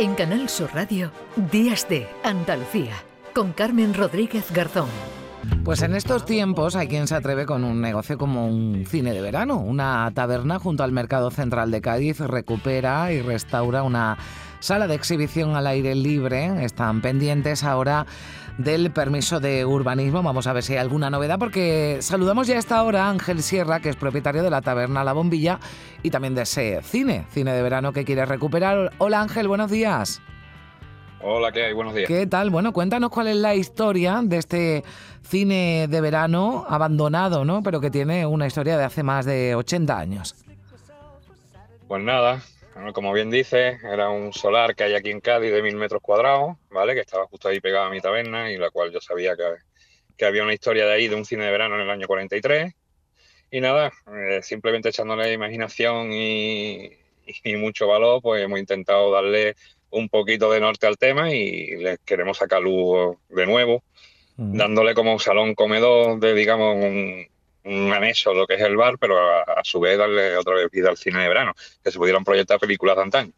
En Canal Sur Radio, Días de Andalucía, con Carmen Rodríguez Garzón. Pues en estos tiempos hay quien se atreve con un negocio como un cine de verano. Una taberna junto al Mercado Central de Cádiz recupera y restaura una sala de exhibición al aire libre. Están pendientes ahora del permiso de urbanismo. Vamos a ver si hay alguna novedad porque saludamos ya a esta hora a Ángel Sierra, que es propietario de la taberna La Bombilla y también de ese cine, cine de verano que quiere recuperar. Hola Ángel, buenos días. Hola, ¿qué hay? Buenos días. ¿Qué tal? Bueno, cuéntanos cuál es la historia de este cine de verano abandonado, ¿no? Pero que tiene una historia de hace más de 80 años. Pues nada, como bien dice, era un solar que hay aquí en Cádiz de mil metros cuadrados, ¿vale? Que estaba justo ahí pegado a mi taberna y la cual yo sabía que, que había una historia de ahí de un cine de verano en el año 43. Y nada, eh, simplemente echándole imaginación y, y mucho valor, pues hemos intentado darle un poquito de norte al tema y les queremos sacar luz de nuevo, dándole como un salón comedor de, digamos, un, un anexo lo que es el bar, pero a, su vez darle otra vez vida al cine de verano, que se pudieran proyectar películas de antaño.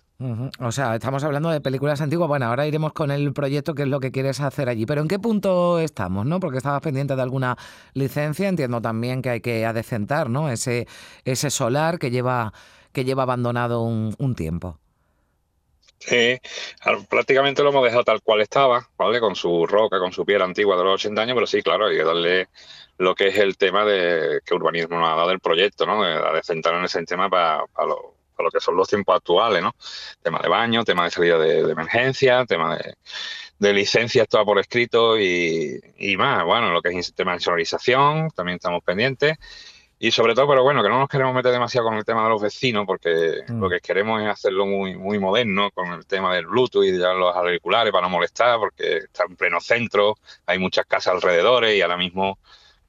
O sea, estamos hablando de películas antiguas. Bueno, ahora iremos con el proyecto, que es lo que quieres hacer allí. Pero ¿en qué punto estamos, no? Porque estabas pendiente de alguna licencia. Entiendo también que hay que adecentar, ¿no? Ese, ese solar que lleva, que lleva abandonado un, un tiempo. Sí, prácticamente lo hemos dejado tal cual estaba, ¿vale? Con su roca, con su piedra antigua de los 80 años, pero sí, claro, hay que darle lo que es el tema de que urbanismo nos ha dado el proyecto, ¿no? De, centrar en ese tema para, lo, que son los tiempos actuales, ¿no? Tema de baño, tema de salida de, emergencia, tema de, licencias toda por escrito y, y, más. Bueno, lo que es el sistema de sonorización, también estamos pendientes. Y sobre todo, pero bueno, que no nos queremos meter demasiado con el tema de los vecinos, porque mm. lo que queremos es hacerlo muy, muy moderno, con el tema del Bluetooth y de los auriculares para no molestar, porque está en pleno centro, hay muchas casas alrededor y ahora mismo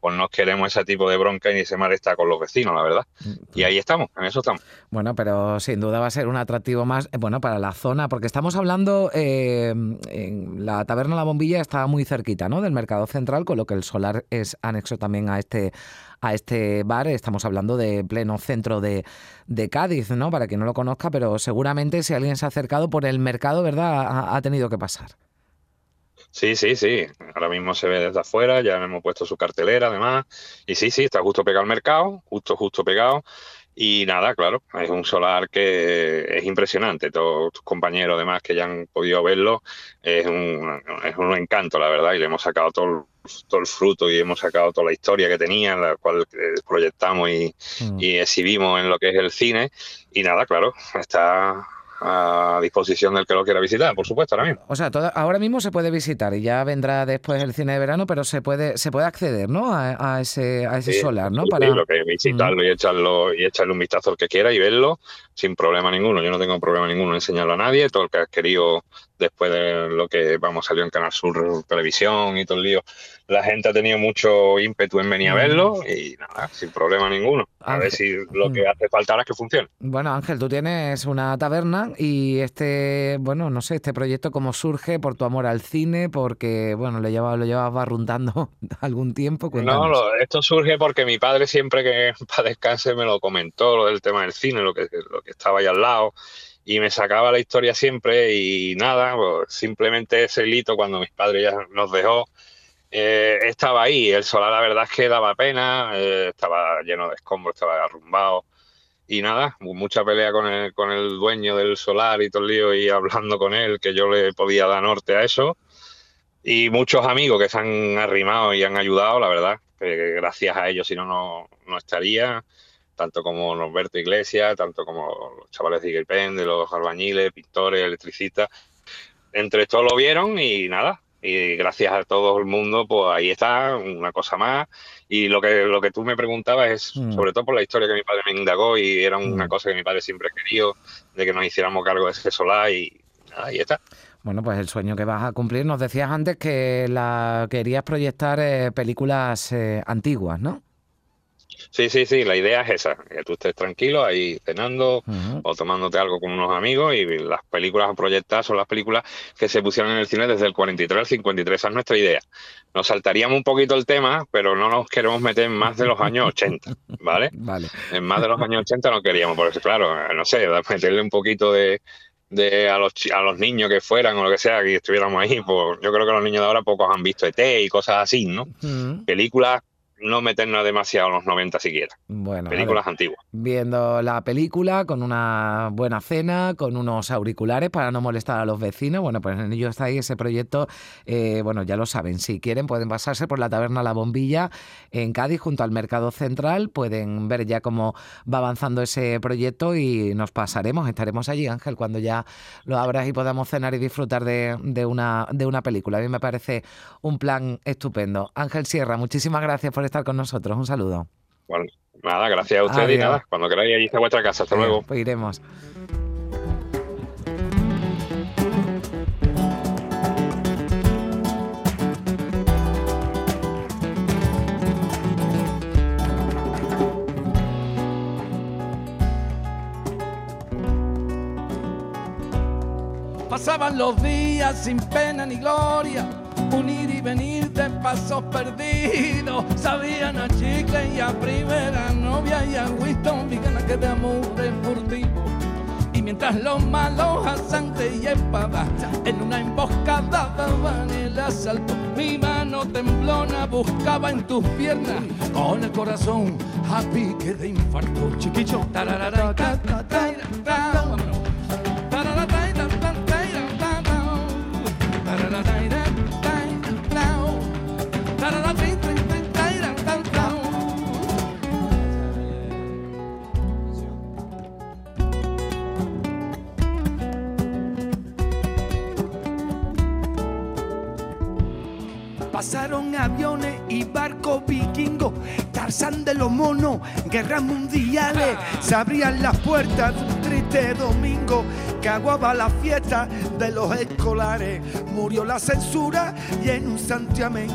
pues no queremos ese tipo de bronca y ese malestar con los vecinos, la verdad. Y ahí estamos, en eso estamos. Bueno, pero sin duda va a ser un atractivo más, eh, bueno, para la zona, porque estamos hablando, eh, en la taberna La Bombilla está muy cerquita, ¿no? Del mercado central, con lo que el solar es anexo también a este a este bar. Estamos hablando de pleno centro de, de Cádiz, ¿no? Para quien no lo conozca, pero seguramente si alguien se ha acercado por el mercado, ¿verdad? ha tenido que pasar. Sí, sí, sí. Ahora mismo se ve desde afuera, ya hemos puesto su cartelera además. Y sí, sí, está justo pegado al mercado, justo, justo pegado. Y nada, claro, es un solar que es impresionante. Todos tus compañeros, además, que ya han podido verlo, es un, es un encanto, la verdad. Y le hemos sacado todo, todo el fruto y hemos sacado toda la historia que tenía, la cual proyectamos y, mm. y exhibimos en lo que es el cine. Y nada, claro, está a disposición del que lo quiera visitar, por supuesto, ahora mismo. O sea, ahora mismo se puede visitar y ya vendrá después el cine de verano, pero se puede se puede acceder, ¿no? A, ese a ese solar, ¿no? Para lo que visitarlo y echarlo y echarle un vistazo al que quiera y verlo sin problema ninguno. Yo no tengo problema ninguno en enseñarlo a nadie. Todo el que has querido después de lo que vamos salió en Canal Sur Televisión y todo el lío, la gente ha tenido mucho ímpetu en venir a verlo y nada, sin problema ninguno. A ver si lo que hace falta ahora es que funcione. Bueno, Ángel, tú tienes una taberna y este, bueno, no sé, este proyecto cómo surge por tu amor al cine, porque, bueno, lo llevas lo llevas barruntando algún tiempo. No, esto surge porque mi padre siempre que para descanse me lo comentó, lo del tema del cine, lo que, lo que estaba ahí al lado y me sacaba la historia siempre y nada, pues simplemente ese hito cuando mis padres ya nos dejó, eh, estaba ahí. El solar la verdad es que daba pena, eh, estaba lleno de escombros, estaba arrumbado y nada, mucha pelea con el, con el dueño del solar y todo el lío y hablando con él que yo le podía dar norte a eso. Y muchos amigos que se han arrimado y han ayudado, la verdad, gracias a ellos si no, no estaría tanto como Norberto Iglesias, tanto como los chavales de Iguelpen, de los albañiles, pintores, electricistas. Entre todos lo vieron y nada, y gracias a todo el mundo, pues ahí está, una cosa más. Y lo que, lo que tú me preguntabas es, mm. sobre todo por la historia que mi padre me indagó, y era una mm. cosa que mi padre siempre querido, de que nos hiciéramos cargo de ese solar, y ahí está. Bueno, pues el sueño que vas a cumplir. Nos decías antes que la querías proyectar eh, películas eh, antiguas, ¿no? Sí, sí, sí, la idea es esa, que tú estés tranquilo ahí cenando o tomándote algo con unos amigos y las películas a proyectar son las películas que se pusieron en el cine desde el 43 al 53, esa es nuestra idea. Nos saltaríamos un poquito el tema, pero no nos queremos meter en más de los años 80, ¿vale? Vale. En más de los años 80 no queríamos, porque claro, no sé, meterle un poquito de, de a los, a los niños que fueran o lo que sea, que estuviéramos ahí, pues yo creo que los niños de ahora pocos han visto ET y cosas así, ¿no? Películas no meternos demasiado en los 90 siquiera. Bueno, películas antiguas. Viendo la película con una buena cena, con unos auriculares para no molestar a los vecinos. Bueno, pues en ello está ahí ese proyecto. Eh, bueno, ya lo saben, si quieren pueden pasarse por la taberna La Bombilla en Cádiz junto al Mercado Central. Pueden ver ya cómo va avanzando ese proyecto y nos pasaremos, estaremos allí, Ángel, cuando ya lo abras y podamos cenar y disfrutar de, de una, de una película. A mí me parece un plan estupendo. Ángel Sierra, muchísimas gracias por estar con nosotros. Un saludo. Bueno, nada, gracias a usted y nada. Cuando queráis, allí está vuestra casa. Hasta luego. Pues iremos. Pasaban los días sin pena ni gloria unir y venir de pasos perdidos. Sabían a chicle y a primera novia y a Winston mi gana que de amor furtivo. Y mientras los malos asantes y espadas en una emboscada daban el asalto, mi mano temblona buscaba en tus piernas con el corazón a pique de infarto. Chiquicho, tararara, Pasaron aviones y barcos vikingos, Tarzán de los monos, guerras mundiales. Se abrían las puertas de un triste domingo que aguaba la fiesta de los escolares. Murió la censura y en un santiamén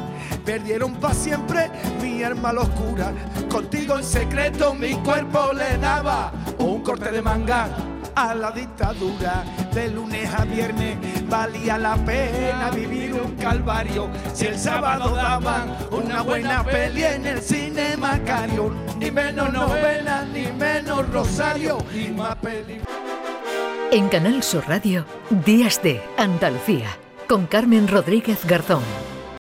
perdieron para siempre mi alma oscura. Contigo en secreto mi cuerpo le daba un corte de manga a la dictadura. De lunes a viernes valía la pena vivir un calvario. Si el sábado daban una buena peli en el cine Macario, ni menos novela, ni menos Rosario, y más peli. En Canal Sur Radio, Días de Andalucía, con Carmen Rodríguez Garzón.